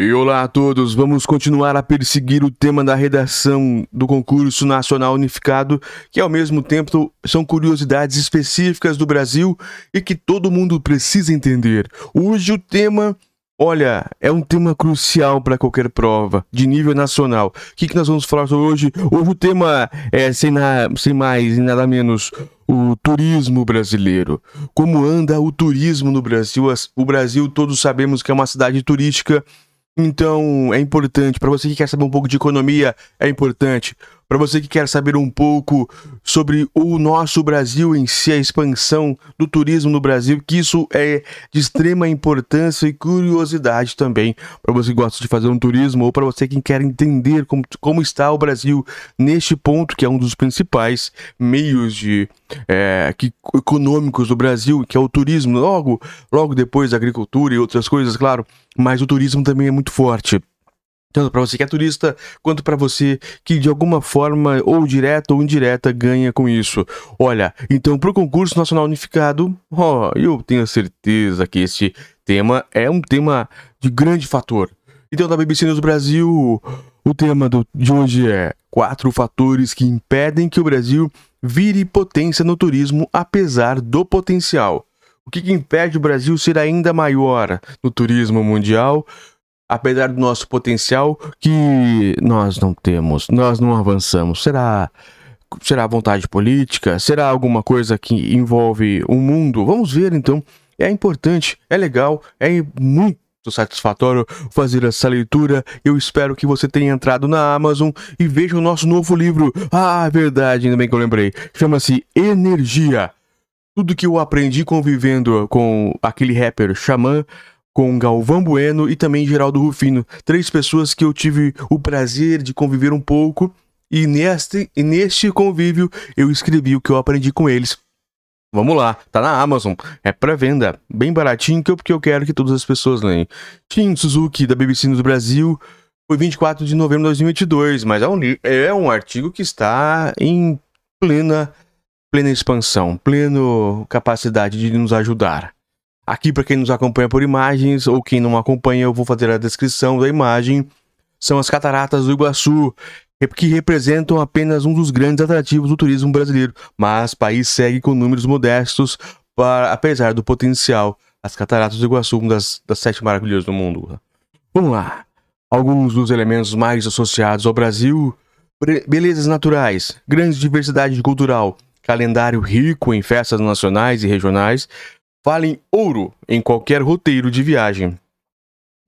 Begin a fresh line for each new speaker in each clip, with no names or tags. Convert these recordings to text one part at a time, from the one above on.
E olá a todos, vamos continuar a perseguir o tema da redação do concurso nacional unificado, que ao mesmo tempo são curiosidades específicas do Brasil e que todo mundo precisa entender. Hoje o tema, olha, é um tema crucial para qualquer prova de nível nacional. O que, que nós vamos falar hoje? Hoje o tema é, sem, na, sem mais e nada menos, o turismo brasileiro. Como anda o turismo no Brasil? O Brasil, todos sabemos que é uma cidade turística então, é importante. Para você que quer saber um pouco de economia, é importante. Para você que quer saber um pouco sobre o nosso Brasil em si, a expansão do turismo no Brasil, que isso é de extrema importância e curiosidade também. Para você que gosta de fazer um turismo ou para você que quer entender como, como está o Brasil neste ponto, que é um dos principais meios de, é, que, econômicos do Brasil, que é o turismo, logo, logo depois da agricultura e outras coisas, claro, mas o turismo também é muito forte tanto para você que é turista, quanto para você que de alguma forma, ou direta ou indireta, ganha com isso. Olha, então para o concurso nacional unificado, eu tenho certeza que este tema é um tema de grande fator. Então, da BBC News Brasil, o tema do, de hoje é quatro fatores que impedem que o Brasil vire potência no turismo, apesar do potencial. O que, que impede o Brasil ser ainda maior no turismo mundial? Apesar do nosso potencial, que nós não temos, nós não avançamos. Será será vontade política? Será alguma coisa que envolve o mundo? Vamos ver então. É importante, é legal, é muito satisfatório fazer essa leitura. Eu espero que você tenha entrado na Amazon e veja o nosso novo livro. Ah, é verdade, ainda bem que eu lembrei. Chama-se Energia. Tudo que eu aprendi convivendo com aquele rapper Xamã com Galvão Bueno e também Geraldo Rufino, três pessoas que eu tive o prazer de conviver um pouco e neste, e neste convívio eu escrevi o que eu aprendi com eles. Vamos lá, tá na Amazon, é pré-venda, bem baratinho, que eu, porque eu quero que todas as pessoas leiam. Shin Suzuki, da BBC News Brasil, foi 24 de novembro de 2022, mas é um, é um artigo que está em plena, plena expansão, plena capacidade de nos ajudar. Aqui, para quem nos acompanha por imagens ou quem não acompanha, eu vou fazer a descrição da imagem. São as cataratas do Iguaçu, que representam apenas um dos grandes atrativos do turismo brasileiro, mas o país segue com números modestos, para, apesar do potencial. As cataratas do Iguaçu, uma das, das sete maravilhas do mundo. Vamos lá. Alguns dos elementos mais associados ao Brasil: belezas naturais, grande diversidade cultural, calendário rico em festas nacionais e regionais, valem ouro em qualquer roteiro de viagem.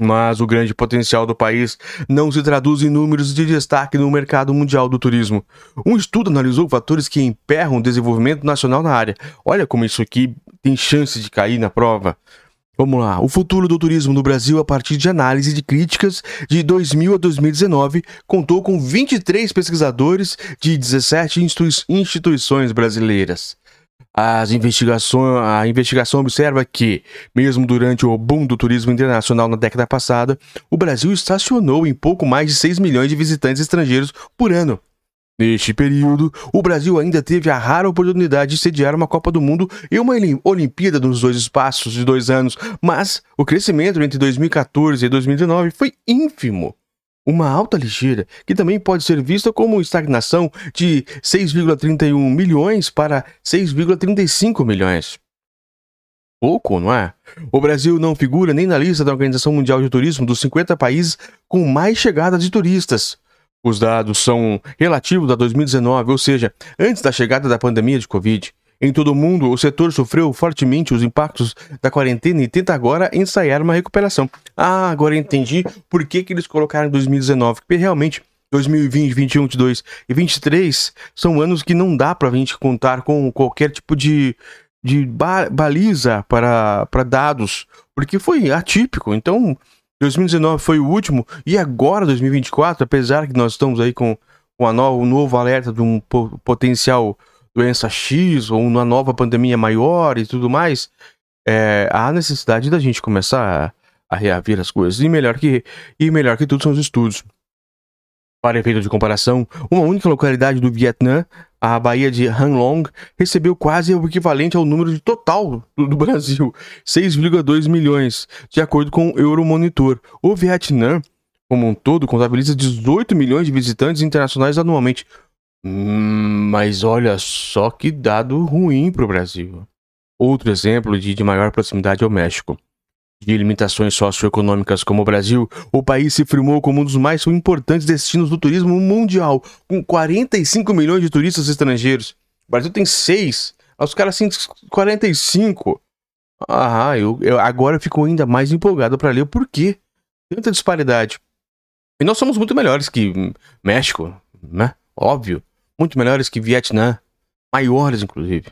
Mas o grande potencial do país não se traduz em números de destaque no mercado mundial do turismo. Um estudo analisou fatores que emperram o desenvolvimento nacional na área. Olha como isso aqui tem chance de cair na prova. Vamos lá. O futuro do turismo no Brasil, a partir de análise de críticas de 2000 a 2019, contou com 23 pesquisadores de 17 instituições brasileiras. As investigações, a investigação observa que, mesmo durante o boom do turismo internacional na década passada, o Brasil estacionou em pouco mais de 6 milhões de visitantes estrangeiros por ano. Neste período, o Brasil ainda teve a rara oportunidade de sediar uma Copa do Mundo e uma Olimpíada nos dois espaços de dois anos, mas o crescimento entre 2014 e 2019 foi ínfimo uma alta ligeira, que também pode ser vista como estagnação de 6,31 milhões para 6,35 milhões. Pouco, não é? O Brasil não figura nem na lista da Organização Mundial de Turismo dos 50 países com mais chegada de turistas. Os dados são relativos a 2019, ou seja, antes da chegada da pandemia de Covid. Em todo o mundo, o setor sofreu fortemente os impactos da quarentena e tenta agora ensaiar uma recuperação. Ah, agora entendi por que, que eles colocaram 2019, porque realmente 2020, 21, 22 e 23 são anos que não dá para a gente contar com qualquer tipo de, de ba baliza para, para dados, porque foi atípico. Então, 2019 foi o último e agora 2024, apesar que nós estamos aí com, com a no, o novo alerta de um potencial doença X ou uma nova pandemia maior e tudo mais, é, há necessidade da gente começar a, a reaver as coisas. E melhor que, e melhor que tudo são os estudos. Para efeito de comparação, uma única localidade do Vietnã a Baía de Hanlong recebeu quase o equivalente ao número total do Brasil, 6,2 milhões, de acordo com o Euromonitor. O Vietnã, como um todo, contabiliza 18 milhões de visitantes internacionais anualmente. Mas olha só que dado ruim para o Brasil. Outro exemplo de, de maior proximidade é o México de limitações socioeconômicas como o Brasil, o país se firmou como um dos mais importantes destinos do turismo mundial, com 45 milhões de turistas estrangeiros. O Brasil tem 6, os caras têm 45. Ah, eu, eu agora fico ainda mais empolgado para ler o porquê. Tanta disparidade. E nós somos muito melhores que México, né? Óbvio. Muito melhores que Vietnã. Maiores, inclusive.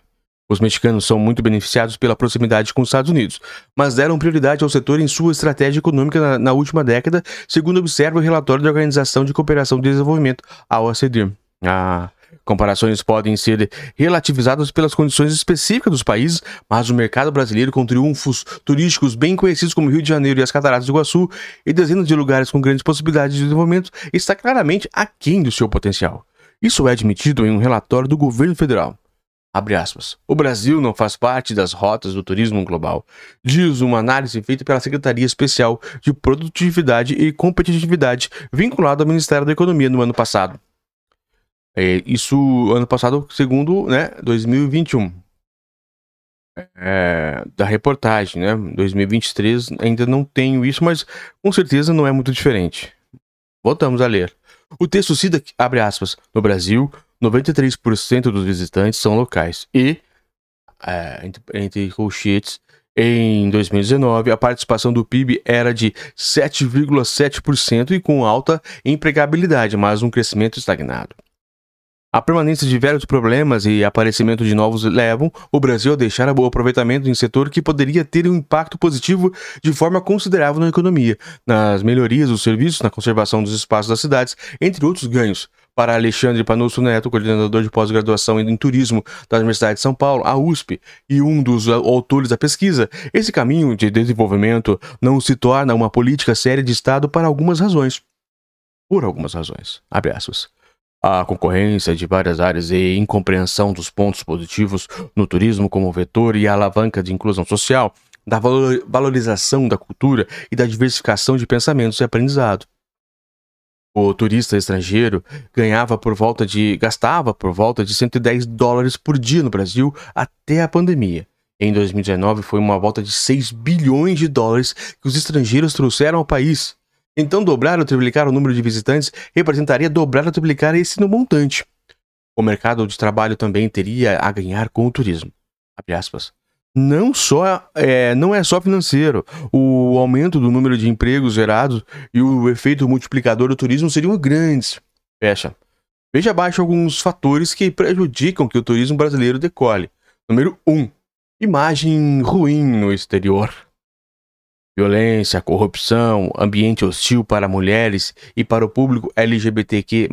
Os mexicanos são muito beneficiados pela proximidade com os Estados Unidos, mas deram prioridade ao setor em sua estratégia econômica na, na última década, segundo observa o relatório da Organização de Cooperação e Desenvolvimento, a OCDE. Ah, comparações podem ser relativizadas pelas condições específicas dos países, mas o mercado brasileiro, com triunfos turísticos bem conhecidos como Rio de Janeiro e as Cataratas do Iguaçu, e dezenas de lugares com grandes possibilidades de desenvolvimento, está claramente aquém do seu potencial. Isso é admitido em um relatório do governo federal. O Brasil não faz parte das rotas do turismo global, diz uma análise feita pela Secretaria Especial de Produtividade e Competitividade, vinculada ao Ministério da Economia no ano passado. É, isso, ano passado, segundo né, 2021. É, da reportagem, né? 2023 ainda não tenho isso, mas com certeza não é muito diferente. Voltamos a ler. O texto cita, abre aspas, no Brasil, 93% dos visitantes são locais e, é, entre, entre colchetes, em 2019, a participação do PIB era de 7,7% e com alta empregabilidade, mas um crescimento estagnado. A permanência de velhos problemas e aparecimento de novos levam o Brasil a deixar o aproveitamento em setor que poderia ter um impacto positivo de forma considerável na economia, nas melhorias dos serviços, na conservação dos espaços das cidades, entre outros ganhos. Para Alexandre Panusso Neto, coordenador de pós-graduação em turismo da Universidade de São Paulo, a USP, e um dos autores da pesquisa, esse caminho de desenvolvimento não se torna uma política séria de Estado para algumas razões. Por algumas razões. Abre aspas. A concorrência de várias áreas e incompreensão dos pontos positivos no turismo como vetor e alavanca de inclusão social, da valorização da cultura e da diversificação de pensamentos e aprendizado. O turista estrangeiro ganhava por volta de gastava por volta de 110 dólares por dia no Brasil até a pandemia. Em 2019 foi uma volta de 6 bilhões de dólares que os estrangeiros trouxeram ao país. Então, dobrar ou triplicar o número de visitantes representaria dobrar ou triplicar esse no montante. O mercado de trabalho também teria a ganhar com o turismo. Não só é, não é só financeiro. O aumento do número de empregos gerados e o efeito multiplicador do turismo seriam grandes. Fecha. Veja abaixo alguns fatores que prejudicam que o turismo brasileiro decole. Número 1. Um, imagem ruim no exterior. Violência, corrupção, ambiente hostil para mulheres e para o público LGBTQ,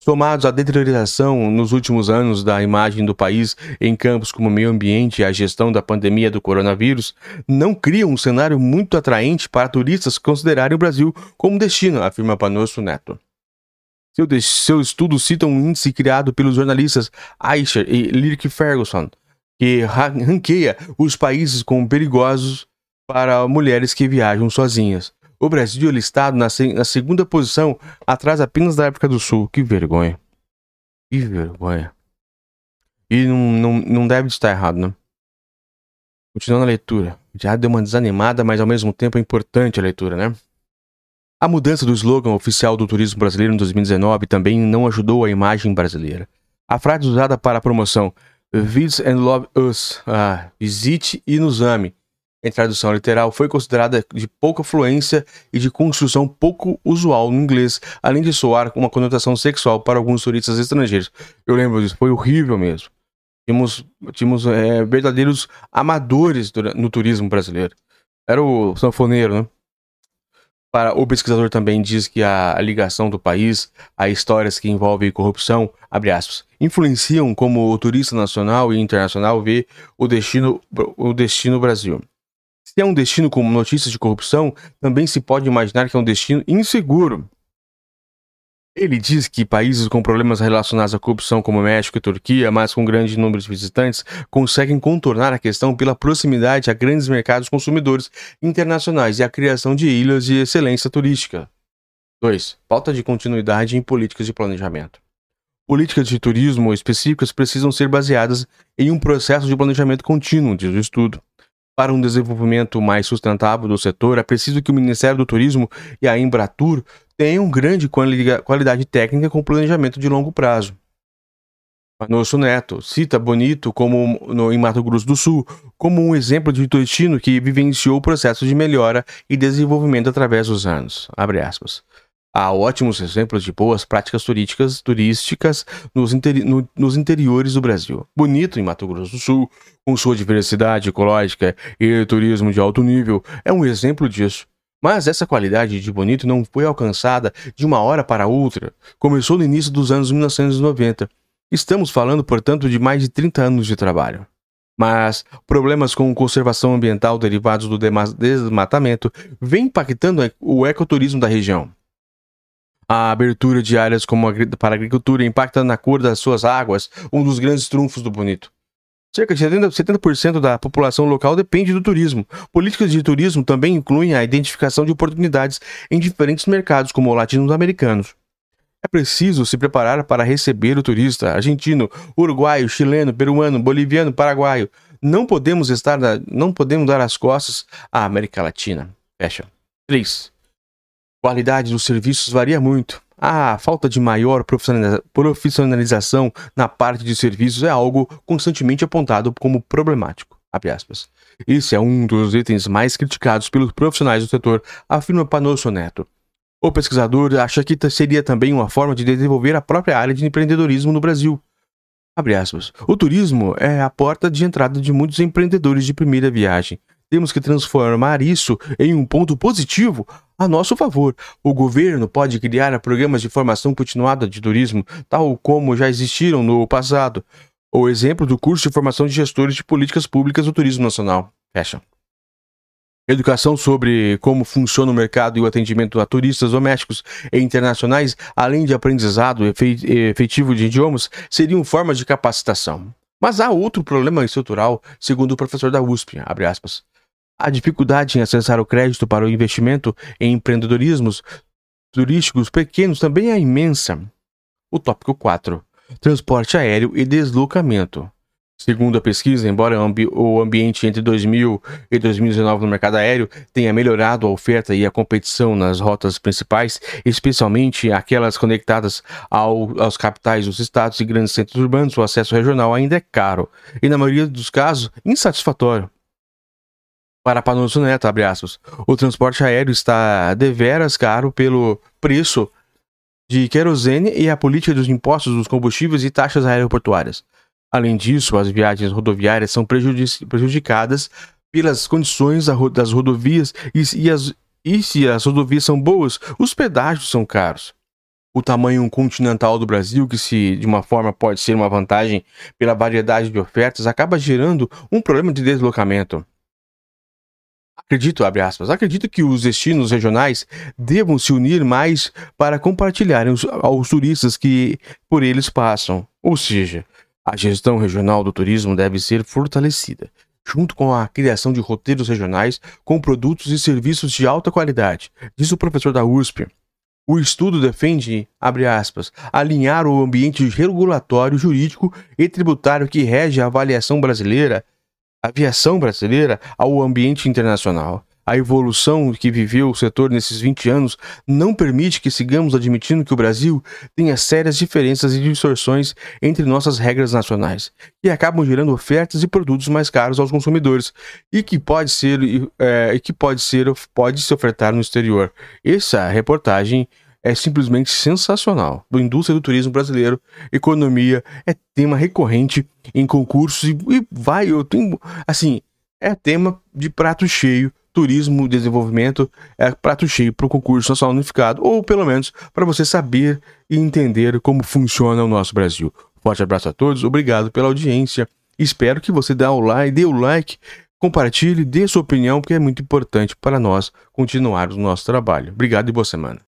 somados à deterioração nos últimos anos da imagem do país em campos como meio ambiente e a gestão da pandemia do coronavírus, não criam um cenário muito atraente para turistas considerarem o Brasil como destino, afirma Panosso Neto. Seu, seu estudo cita um índice criado pelos jornalistas Aisher e Lyric Ferguson, que ranqueia os países como perigosos para mulheres que viajam sozinhas. O Brasil é listado na, na segunda posição, atrás apenas da África do Sul. Que vergonha. Que vergonha. E não, não, não deve estar errado, né? Continuando a leitura. Já deu uma desanimada, mas ao mesmo tempo é importante a leitura, né? A mudança do slogan oficial do turismo brasileiro em 2019 também não ajudou a imagem brasileira. A frase usada para a promoção Visit and Love Us, ah, visite e nos ame, em tradução literal, foi considerada de pouca fluência e de construção pouco usual no inglês, além de soar com uma conotação sexual para alguns turistas estrangeiros. Eu lembro disso, foi horrível mesmo. Tínhamos, tínhamos é, verdadeiros amadores no turismo brasileiro. Era o sanfoneiro, né? Para o pesquisador também diz que a ligação do país a histórias que envolvem corrupção, aspas, influenciam como o turista nacional e internacional vê o destino, o destino Brasil. Se é um destino com notícias de corrupção, também se pode imaginar que é um destino inseguro. Ele diz que países com problemas relacionados à corrupção, como México e Turquia, mas com grande número de visitantes, conseguem contornar a questão pela proximidade a grandes mercados consumidores internacionais e a criação de ilhas de excelência turística. 2. Falta de continuidade em políticas de planejamento. Políticas de turismo específicas precisam ser baseadas em um processo de planejamento contínuo, diz o estudo. Para um desenvolvimento mais sustentável do setor, é preciso que o Ministério do Turismo e a Embratur tenham grande qualidade técnica com planejamento de longo prazo. Manosso Neto cita Bonito como no, em Mato Grosso do Sul como um exemplo de destino que vivenciou o processo de melhora e desenvolvimento através dos anos. Há ótimos exemplos de boas práticas turísticas, turísticas nos, interi no, nos interiores do Brasil. Bonito em Mato Grosso do Sul, com sua diversidade ecológica e turismo de alto nível, é um exemplo disso. Mas essa qualidade de bonito não foi alcançada de uma hora para outra. Começou no início dos anos 1990. Estamos falando, portanto, de mais de 30 anos de trabalho. Mas problemas com conservação ambiental derivados do desmatamento vêm impactando o ecoturismo da região. A abertura de áreas como para agricultura impacta na cor das suas águas, um dos grandes trunfos do Bonito. Cerca de 70% da população local depende do turismo. Políticas de turismo também incluem a identificação de oportunidades em diferentes mercados, como latino-americanos. É preciso se preparar para receber o turista argentino, uruguaio, chileno, peruano, boliviano, paraguaio. Não podemos estar, não podemos dar as costas à América Latina. Fecha. 3. Qualidade dos serviços varia muito. A falta de maior profissionalização na parte de serviços é algo constantemente apontado como problemático. Esse é um dos itens mais criticados pelos profissionais do setor, afirma Panosso Neto. O pesquisador acha que seria também uma forma de desenvolver a própria área de empreendedorismo no Brasil. O turismo é a porta de entrada de muitos empreendedores de primeira viagem. Temos que transformar isso em um ponto positivo a nosso favor. O governo pode criar programas de formação continuada de turismo, tal como já existiram no passado. O exemplo do curso de formação de gestores de políticas públicas do turismo nacional. Fecha. Educação sobre como funciona o mercado e o atendimento a turistas domésticos e internacionais, além de aprendizado efetivo de idiomas, seriam formas de capacitação. Mas há outro problema estrutural, segundo o professor da USP. A dificuldade em acessar o crédito para o investimento em empreendedorismos turísticos pequenos também é imensa. O tópico 4. Transporte aéreo e deslocamento. Segundo a pesquisa, embora o ambiente entre 2000 e 2019 no mercado aéreo tenha melhorado a oferta e a competição nas rotas principais, especialmente aquelas conectadas ao, aos capitais dos estados e grandes centros urbanos, o acesso regional ainda é caro e, na maioria dos casos, insatisfatório. Para Panoso Neto, abre aspas, o transporte aéreo está deveras caro pelo preço de querosene e a política dos impostos dos combustíveis e taxas aeroportuárias. Além disso, as viagens rodoviárias são prejudicadas pelas condições das rodovias e, e, as, e se as rodovias são boas, os pedágios são caros. O tamanho continental do Brasil, que se de uma forma pode ser uma vantagem pela variedade de ofertas, acaba gerando um problema de deslocamento. Acredito, abre aspas, acredito que os destinos regionais devam se unir mais para compartilharem os, aos turistas que por eles passam. Ou seja, a gestão regional do turismo deve ser fortalecida, junto com a criação de roteiros regionais com produtos e serviços de alta qualidade, diz o professor da USP. O estudo defende, abre aspas, alinhar o ambiente regulatório, jurídico e tributário que rege a avaliação brasileira aviação brasileira ao ambiente internacional. A evolução que viveu o setor nesses 20 anos não permite que sigamos admitindo que o Brasil tenha sérias diferenças e distorções entre nossas regras nacionais, que acabam gerando ofertas e produtos mais caros aos consumidores e que pode ser é, que pode ser pode se ofertar no exterior. Essa reportagem é simplesmente sensacional. Do indústria do turismo brasileiro, economia é tema recorrente em concursos e, e vai, eu tenho, assim, é tema de prato cheio. Turismo, desenvolvimento é prato cheio para o concurso nacional unificado, ou pelo menos para você saber e entender como funciona o nosso Brasil. Forte abraço a todos, obrigado pela audiência. Espero que você dê o like, dê o like, compartilhe, dê sua opinião, porque é muito importante para nós continuarmos o nosso trabalho. Obrigado e boa semana.